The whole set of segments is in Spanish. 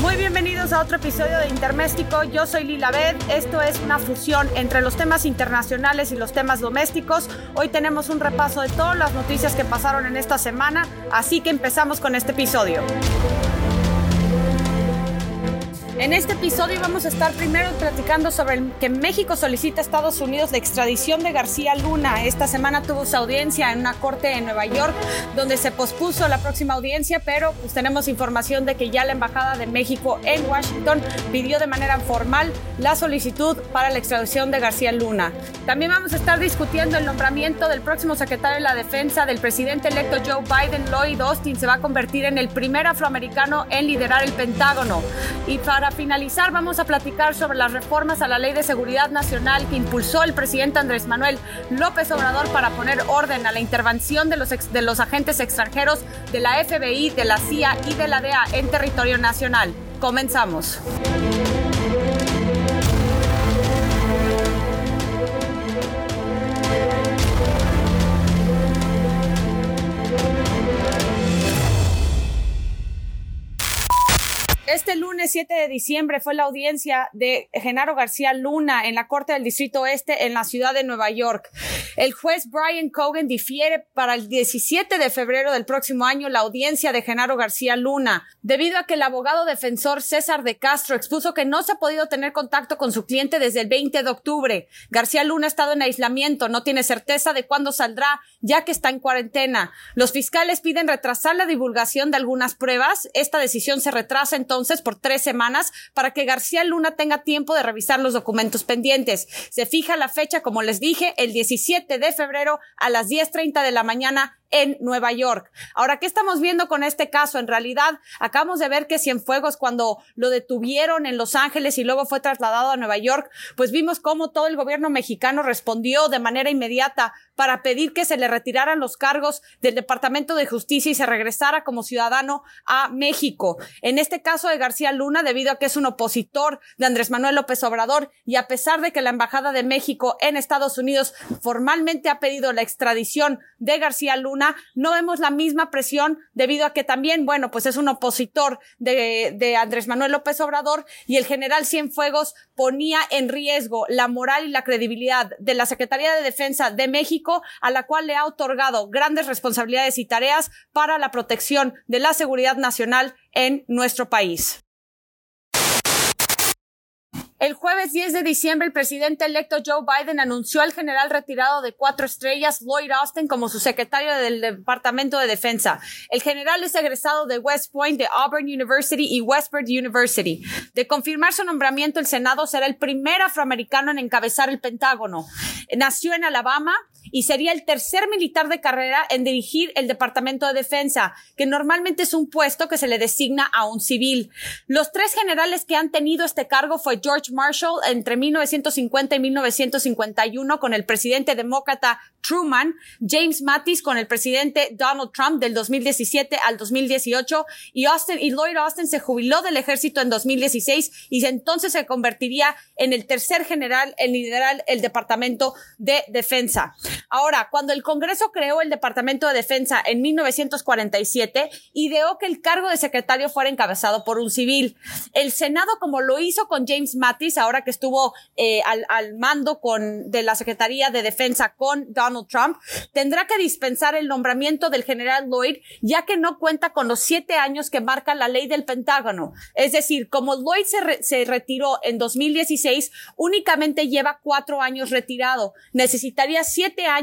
Muy bienvenidos a otro episodio de Interméstico. Yo soy Lila Bed. Esto es una fusión entre los temas internacionales y los temas domésticos. Hoy tenemos un repaso de todas las noticias que pasaron en esta semana, así que empezamos con este episodio. En este episodio vamos a estar primero platicando sobre el que México solicita a Estados Unidos la extradición de García Luna. Esta semana tuvo su audiencia en una corte en Nueva York donde se pospuso la próxima audiencia, pero pues tenemos información de que ya la Embajada de México en Washington pidió de manera formal la solicitud para la extradición de García Luna. También vamos a estar discutiendo el nombramiento del próximo secretario de la Defensa del presidente electo Joe Biden. Lloyd Austin se va a convertir en el primer afroamericano en liderar el Pentágono. Y para para finalizar, vamos a platicar sobre las reformas a la Ley de Seguridad Nacional que impulsó el presidente Andrés Manuel López Obrador para poner orden a la intervención de los, de los agentes extranjeros de la FBI, de la CIA y de la DEA en territorio nacional. Comenzamos. Este lunes 7 de diciembre fue la audiencia de Genaro García Luna en la Corte del Distrito Oeste en la ciudad de Nueva York. El juez Brian Cogan difiere para el 17 de febrero del próximo año la audiencia de Genaro García Luna, debido a que el abogado defensor César de Castro expuso que no se ha podido tener contacto con su cliente desde el 20 de octubre. García Luna ha estado en aislamiento, no tiene certeza de cuándo saldrá, ya que está en cuarentena. Los fiscales piden retrasar la divulgación de algunas pruebas. Esta decisión se retrasa entonces por tres semanas para que García Luna tenga tiempo de revisar los documentos pendientes. Se fija la fecha, como les dije, el 17 de febrero a las 10.30 de la mañana en Nueva York. Ahora, ¿qué estamos viendo con este caso? En realidad, acabamos de ver que Cienfuegos, cuando lo detuvieron en Los Ángeles y luego fue trasladado a Nueva York, pues vimos cómo todo el gobierno mexicano respondió de manera inmediata para pedir que se le retiraran los cargos del Departamento de Justicia y se regresara como ciudadano a México. En este caso de García Luna, debido a que es un opositor de Andrés Manuel López Obrador y a pesar de que la Embajada de México en Estados Unidos formalmente ha pedido la extradición de García Luna, no vemos la misma presión debido a que también, bueno, pues es un opositor de, de Andrés Manuel López Obrador y el general Cienfuegos ponía en riesgo la moral y la credibilidad de la Secretaría de Defensa de México, a la cual le ha otorgado grandes responsabilidades y tareas para la protección de la seguridad nacional en nuestro país. El jueves 10 de diciembre, el presidente electo Joe Biden anunció al general retirado de cuatro estrellas, Lloyd Austin, como su secretario del Departamento de Defensa. El general es egresado de West Point, de Auburn University y Westford University. De confirmar su nombramiento, el Senado será el primer afroamericano en encabezar el Pentágono. Nació en Alabama y sería el tercer militar de carrera en dirigir el Departamento de Defensa, que normalmente es un puesto que se le designa a un civil. Los tres generales que han tenido este cargo fue George Marshall entre 1950 y 1951 con el presidente demócrata Truman, James Mattis con el presidente Donald Trump del 2017 al 2018 y Austin y Lloyd Austin se jubiló del ejército en 2016 y entonces se convertiría en el tercer general en liderar el Departamento de Defensa. Ahora, cuando el Congreso creó el Departamento de Defensa en 1947, ideó que el cargo de secretario fuera encabezado por un civil. El Senado, como lo hizo con James Mattis, ahora que estuvo eh, al, al, mando con, de la Secretaría de Defensa con Donald Trump, tendrá que dispensar el nombramiento del general Lloyd, ya que no cuenta con los siete años que marca la ley del Pentágono. Es decir, como Lloyd se, re, se retiró en 2016, únicamente lleva cuatro años retirado. Necesitaría siete años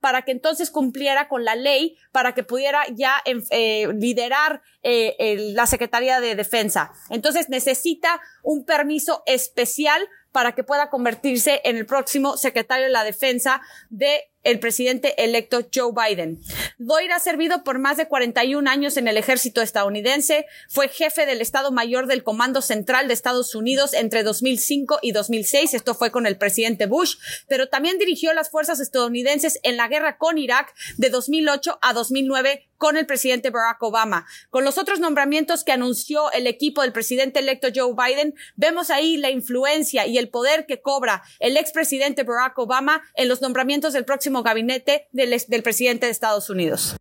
para que entonces cumpliera con la ley, para que pudiera ya eh, liderar eh, la Secretaría de Defensa. Entonces necesita un permiso especial para que pueda convertirse en el próximo secretario de la Defensa de el presidente electo Joe Biden. Lloyd ha servido por más de 41 años en el ejército estadounidense, fue jefe del Estado Mayor del Comando Central de Estados Unidos entre 2005 y 2006, esto fue con el presidente Bush, pero también dirigió las fuerzas estadounidenses en la guerra con Irak de 2008 a 2009 con el presidente Barack Obama. Con los otros nombramientos que anunció el equipo del presidente electo Joe Biden, vemos ahí la influencia y el poder que cobra el expresidente Barack Obama en los nombramientos del próximo gabinete del, del presidente de Estados Unidos.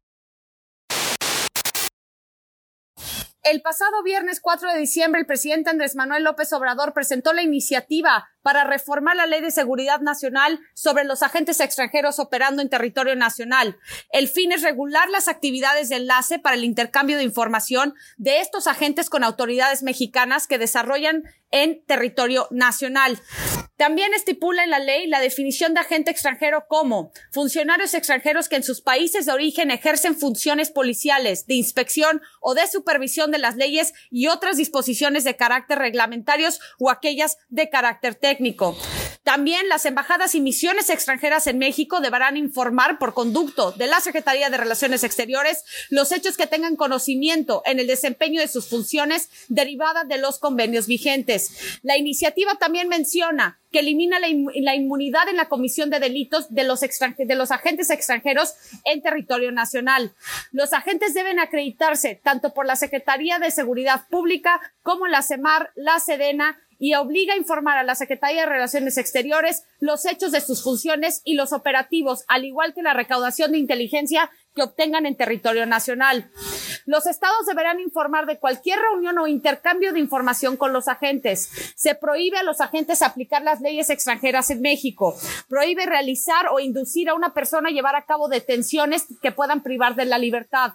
El pasado viernes 4 de diciembre, el presidente Andrés Manuel López Obrador presentó la iniciativa para reformar la Ley de Seguridad Nacional sobre los agentes extranjeros operando en territorio nacional. El fin es regular las actividades de enlace para el intercambio de información de estos agentes con autoridades mexicanas que desarrollan en territorio nacional. También estipula en la ley la definición de agente extranjero como funcionarios extranjeros que en sus países de origen ejercen funciones policiales, de inspección o de supervisión de las leyes y otras disposiciones de carácter reglamentarios o aquellas de carácter técnico. También las embajadas y misiones extranjeras en México deberán informar por conducto de la Secretaría de Relaciones Exteriores los hechos que tengan conocimiento en el desempeño de sus funciones derivadas de los convenios vigentes. La iniciativa también menciona que elimina la, inmunidad en la comisión de delitos de los, de los agentes extranjeros en territorio nacional. Los agentes deben acreditarse tanto por la Secretaría de Seguridad Pública como la CEMAR, la SEDENA y obliga a informar a la Secretaría de Relaciones Exteriores los hechos de sus funciones y los operativos, al igual que la recaudación de inteligencia que obtengan en territorio nacional. Los estados deberán informar de cualquier reunión o intercambio de información con los agentes. Se prohíbe a los agentes aplicar las leyes extranjeras en México. Prohíbe realizar o inducir a una persona a llevar a cabo detenciones que puedan privar de la libertad.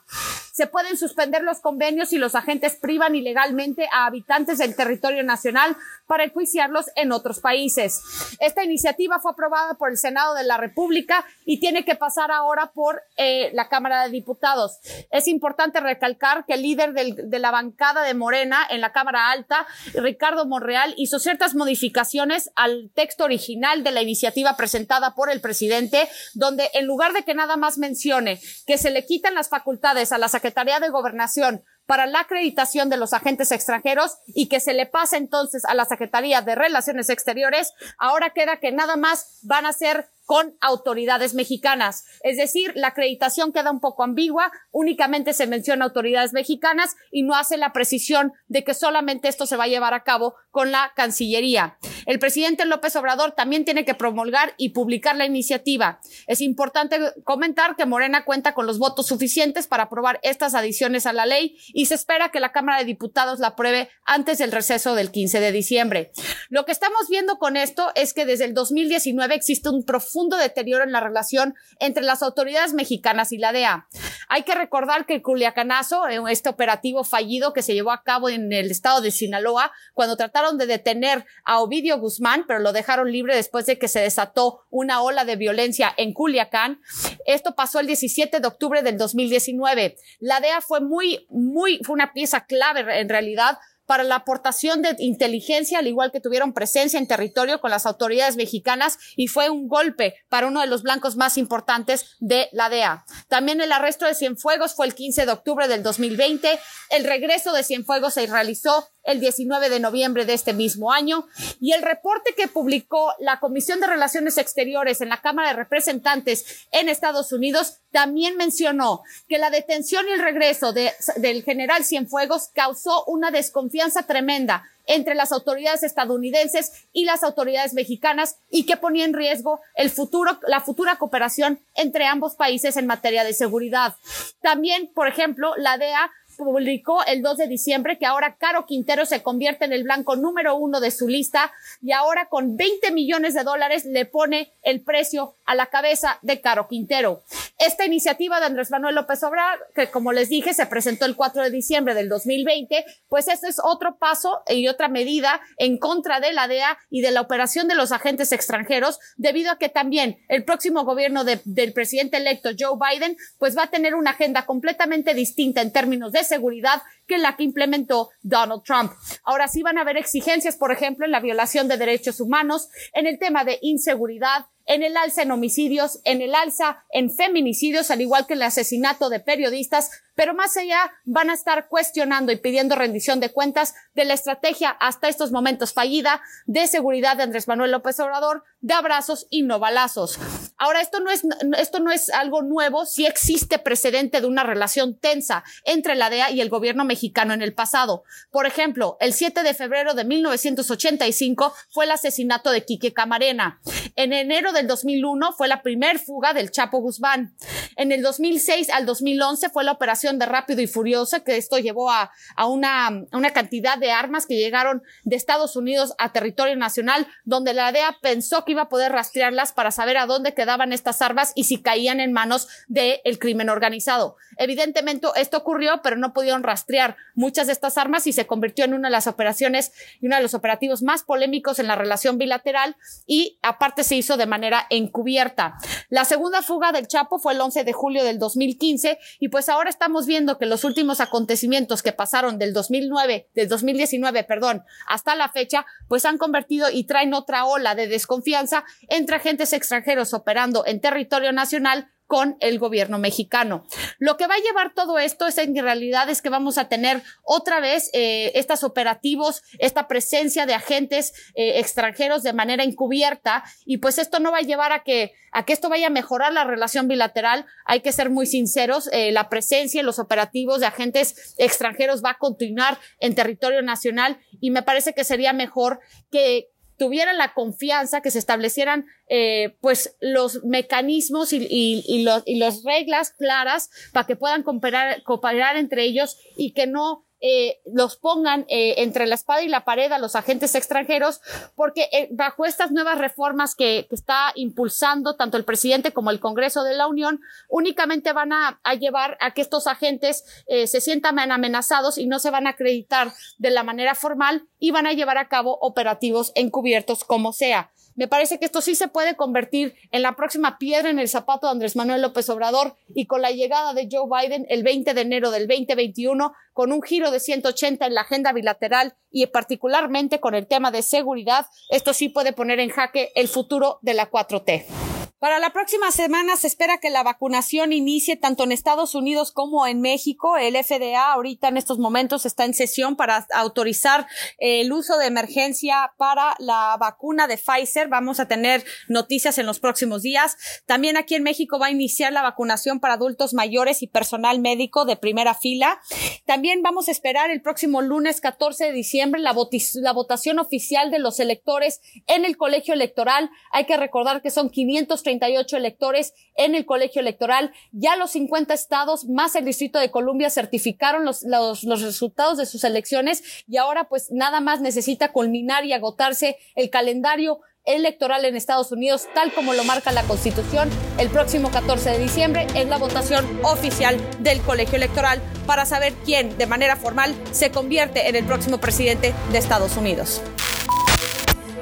Se pueden suspender los convenios si los agentes privan ilegalmente a habitantes del territorio nacional para enjuiciarlos en otros países. Esta iniciativa fue aprobada por el Senado de la República y tiene que pasar ahora por eh, la Cámara de Diputados. Es importante recalcar que el líder de la bancada de Morena en la Cámara Alta, Ricardo Monreal, hizo ciertas modificaciones al texto original de la iniciativa presentada por el presidente, donde en lugar de que nada más mencione que se le quitan las facultades a la Secretaría de Gobernación para la acreditación de los agentes extranjeros y que se le pase entonces a la Secretaría de Relaciones Exteriores, ahora queda que nada más van a ser con autoridades mexicanas. Es decir, la acreditación queda un poco ambigua, únicamente se menciona autoridades mexicanas y no hace la precisión de que solamente esto se va a llevar a cabo con la Cancillería. El presidente López Obrador también tiene que promulgar y publicar la iniciativa. Es importante comentar que Morena cuenta con los votos suficientes para aprobar estas adiciones a la ley y se espera que la Cámara de Diputados la apruebe antes del receso del 15 de diciembre. Lo que estamos viendo con esto es que desde el 2019 existe un profundo deterioro en la relación entre las autoridades mexicanas y la DEA. Hay que recordar que el Culiacanazo, eh, este operativo fallido que se llevó a cabo en el estado de Sinaloa, cuando trataron de detener a Ovidio Guzmán, pero lo dejaron libre después de que se desató una ola de violencia en Culiacán. Esto pasó el 17 de octubre del 2019. La DEA fue muy, muy, fue una pieza clave en realidad para la aportación de inteligencia, al igual que tuvieron presencia en territorio con las autoridades mexicanas y fue un golpe para uno de los blancos más importantes de la DEA. También el arresto de Cienfuegos fue el 15 de octubre del 2020. El regreso de Cienfuegos se realizó el 19 de noviembre de este mismo año. Y el reporte que publicó la Comisión de Relaciones Exteriores en la Cámara de Representantes en Estados Unidos también mencionó que la detención y el regreso de, del general Cienfuegos causó una desconfianza tremenda entre las autoridades estadounidenses y las autoridades mexicanas y que ponía en riesgo el futuro, la futura cooperación entre ambos países en materia de seguridad. También, por ejemplo, la DEA publicó el 2 de diciembre que ahora Caro Quintero se convierte en el blanco número uno de su lista y ahora con 20 millones de dólares le pone el precio a la cabeza de Caro Quintero. Esta iniciativa de Andrés Manuel López Obrador, que como les dije, se presentó el 4 de diciembre del 2020, pues este es otro paso y otra medida en contra de la DEA y de la operación de los agentes extranjeros, debido a que también el próximo gobierno del presidente electo Joe Biden, pues va a tener una agenda completamente distinta en términos de seguridad que la que implementó Donald Trump. Ahora sí van a haber exigencias, por ejemplo, en la violación de derechos humanos, en el tema de inseguridad, en el alza en homicidios, en el alza en feminicidios, al igual que el asesinato de periodistas, pero más allá van a estar cuestionando y pidiendo rendición de cuentas de la estrategia hasta estos momentos fallida de seguridad de Andrés Manuel López Obrador, de abrazos y no balazos. Ahora, esto no es, esto no es algo nuevo, sí existe precedente de una relación tensa entre la DEA y el gobierno mexicano en el pasado. Por ejemplo, el 7 de febrero de 1985 fue el asesinato de Quique Camarena. En enero del 2001 fue la primer fuga del Chapo Guzmán. En el 2006 al 2011 fue la operación de rápido y furiosa, que esto llevó a, una, cantidad de armas que llegaron de Estados Unidos a territorio nacional, donde la DEA pensó que iba a poder rastrearlas para saber a dónde quedaban estas armas y si caían en manos del crimen organizado. Evidentemente esto ocurrió, pero no pudieron rastrear muchas de estas armas y se convirtió en una de las operaciones y uno de los operativos más polémicos en la relación bilateral y aparte se hizo de manera encubierta. La segunda fuga del Chapo fue el 11 de julio del 2015 y pues ahora estamos viendo que los últimos acontecimientos que pasaron del 2009, del 2019, perdón, hasta la fecha, pues han convertido y traen otra ola de desconfianza entre agentes extranjeros operando en territorio nacional con el gobierno mexicano. Lo que va a llevar todo esto es en realidad es que vamos a tener otra vez eh, estos operativos, esta presencia de agentes eh, extranjeros de manera encubierta y pues esto no va a llevar a que a que esto vaya a mejorar la relación bilateral. Hay que ser muy sinceros, eh, la presencia y los operativos de agentes extranjeros va a continuar en territorio nacional y me parece que sería mejor que tuvieran la confianza, que se establecieran eh, pues los mecanismos y, y, y, los, y las reglas claras para que puedan cooperar, cooperar entre ellos y que no eh, los pongan eh, entre la espada y la pared a los agentes extranjeros, porque eh, bajo estas nuevas reformas que, está impulsando tanto el presidente como el Congreso de la Unión, únicamente van a, a llevar a que estos agentes eh, se sientan amenazados y no se van a acreditar de la manera formal y van a llevar a cabo operativos encubiertos como sea. Me parece que esto sí se puede convertir en la próxima piedra en el zapato de Andrés Manuel López Obrador y con la llegada de Joe Biden el 20 de enero del 2021, con un giro de 180 en la agenda bilateral y particularmente con el tema de seguridad, esto sí puede poner en jaque el futuro de la 4T. Para la próxima semana se espera que la vacunación inicie tanto en Estados Unidos como en México. El FDA ahorita en estos momentos está en sesión para autorizar el uso de emergencia para la vacuna de Pfizer. Vamos a tener noticias en los próximos días. También aquí en México va a iniciar la vacunación para adultos mayores y personal médico de primera fila. También vamos a esperar el próximo lunes 14 de diciembre la, la votación oficial de los electores en el colegio electoral. Hay que recordar que son 530 38 electores en el colegio electoral. Ya los 50 estados más el Distrito de Columbia certificaron los, los, los resultados de sus elecciones y ahora pues nada más necesita culminar y agotarse el calendario electoral en Estados Unidos, tal como lo marca la Constitución. El próximo 14 de diciembre es la votación oficial del colegio electoral para saber quién de manera formal se convierte en el próximo presidente de Estados Unidos.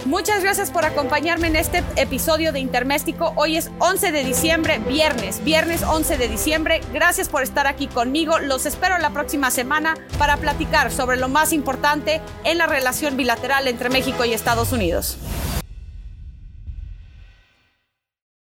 Muchas gracias por acompañarme en este episodio de Interméstico. Hoy es 11 de diciembre, viernes, viernes 11 de diciembre. Gracias por estar aquí conmigo. Los espero la próxima semana para platicar sobre lo más importante en la relación bilateral entre México y Estados Unidos.